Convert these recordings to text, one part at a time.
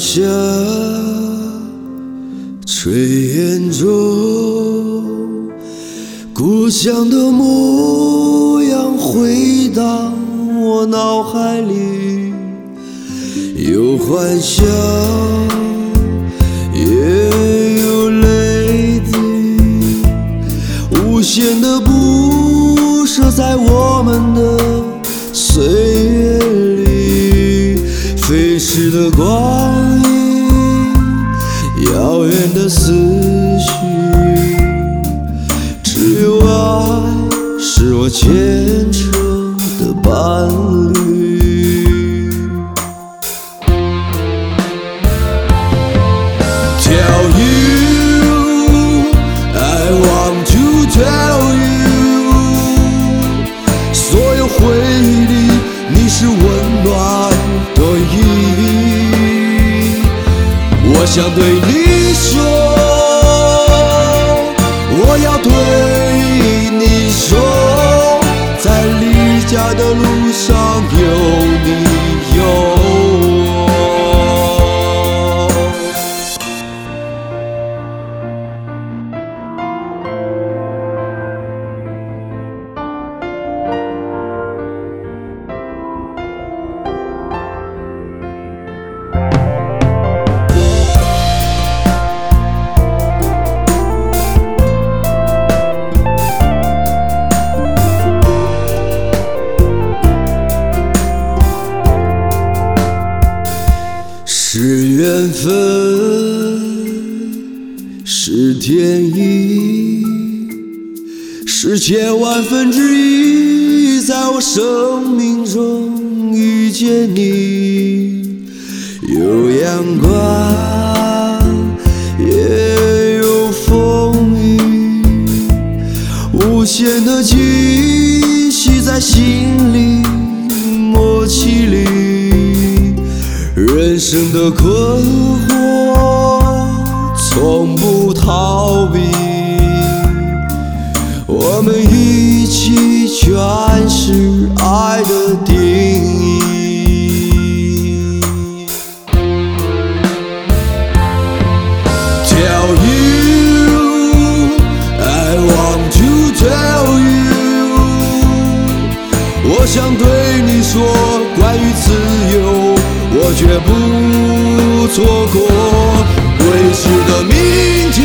下，炊烟中，故乡的模样回荡我脑海里，有欢笑，也有泪滴，无限的不舍在我们的岁月里，飞逝的光思绪，只有爱是我虔诚的伴侣。想对你说，我要对你说，在离家的路上有你。是缘分，是天意，是千万分之一，在我生命中遇见你，有阳光，也有风雨，无限的惊喜在心里，默契里。人生的困惑从不逃避，我们一起诠释爱的定义。Tell you, I want to tell you，我想对你说，关于自由。我绝不错过未知的明天，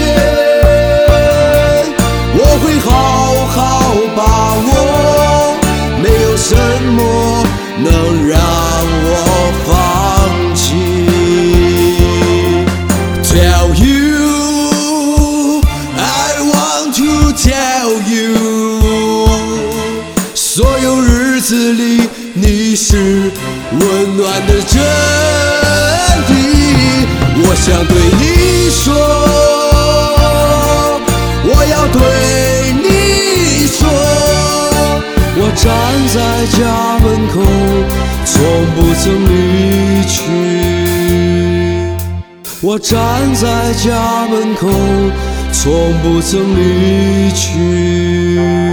我会好好把握，没有什么能让我放弃。Tell you, I want to tell you，所有日子里你是温暖的真理。我想对你说，我要对你说，我站在家门口，从不曾离去。我站在家门口，从不曾离去。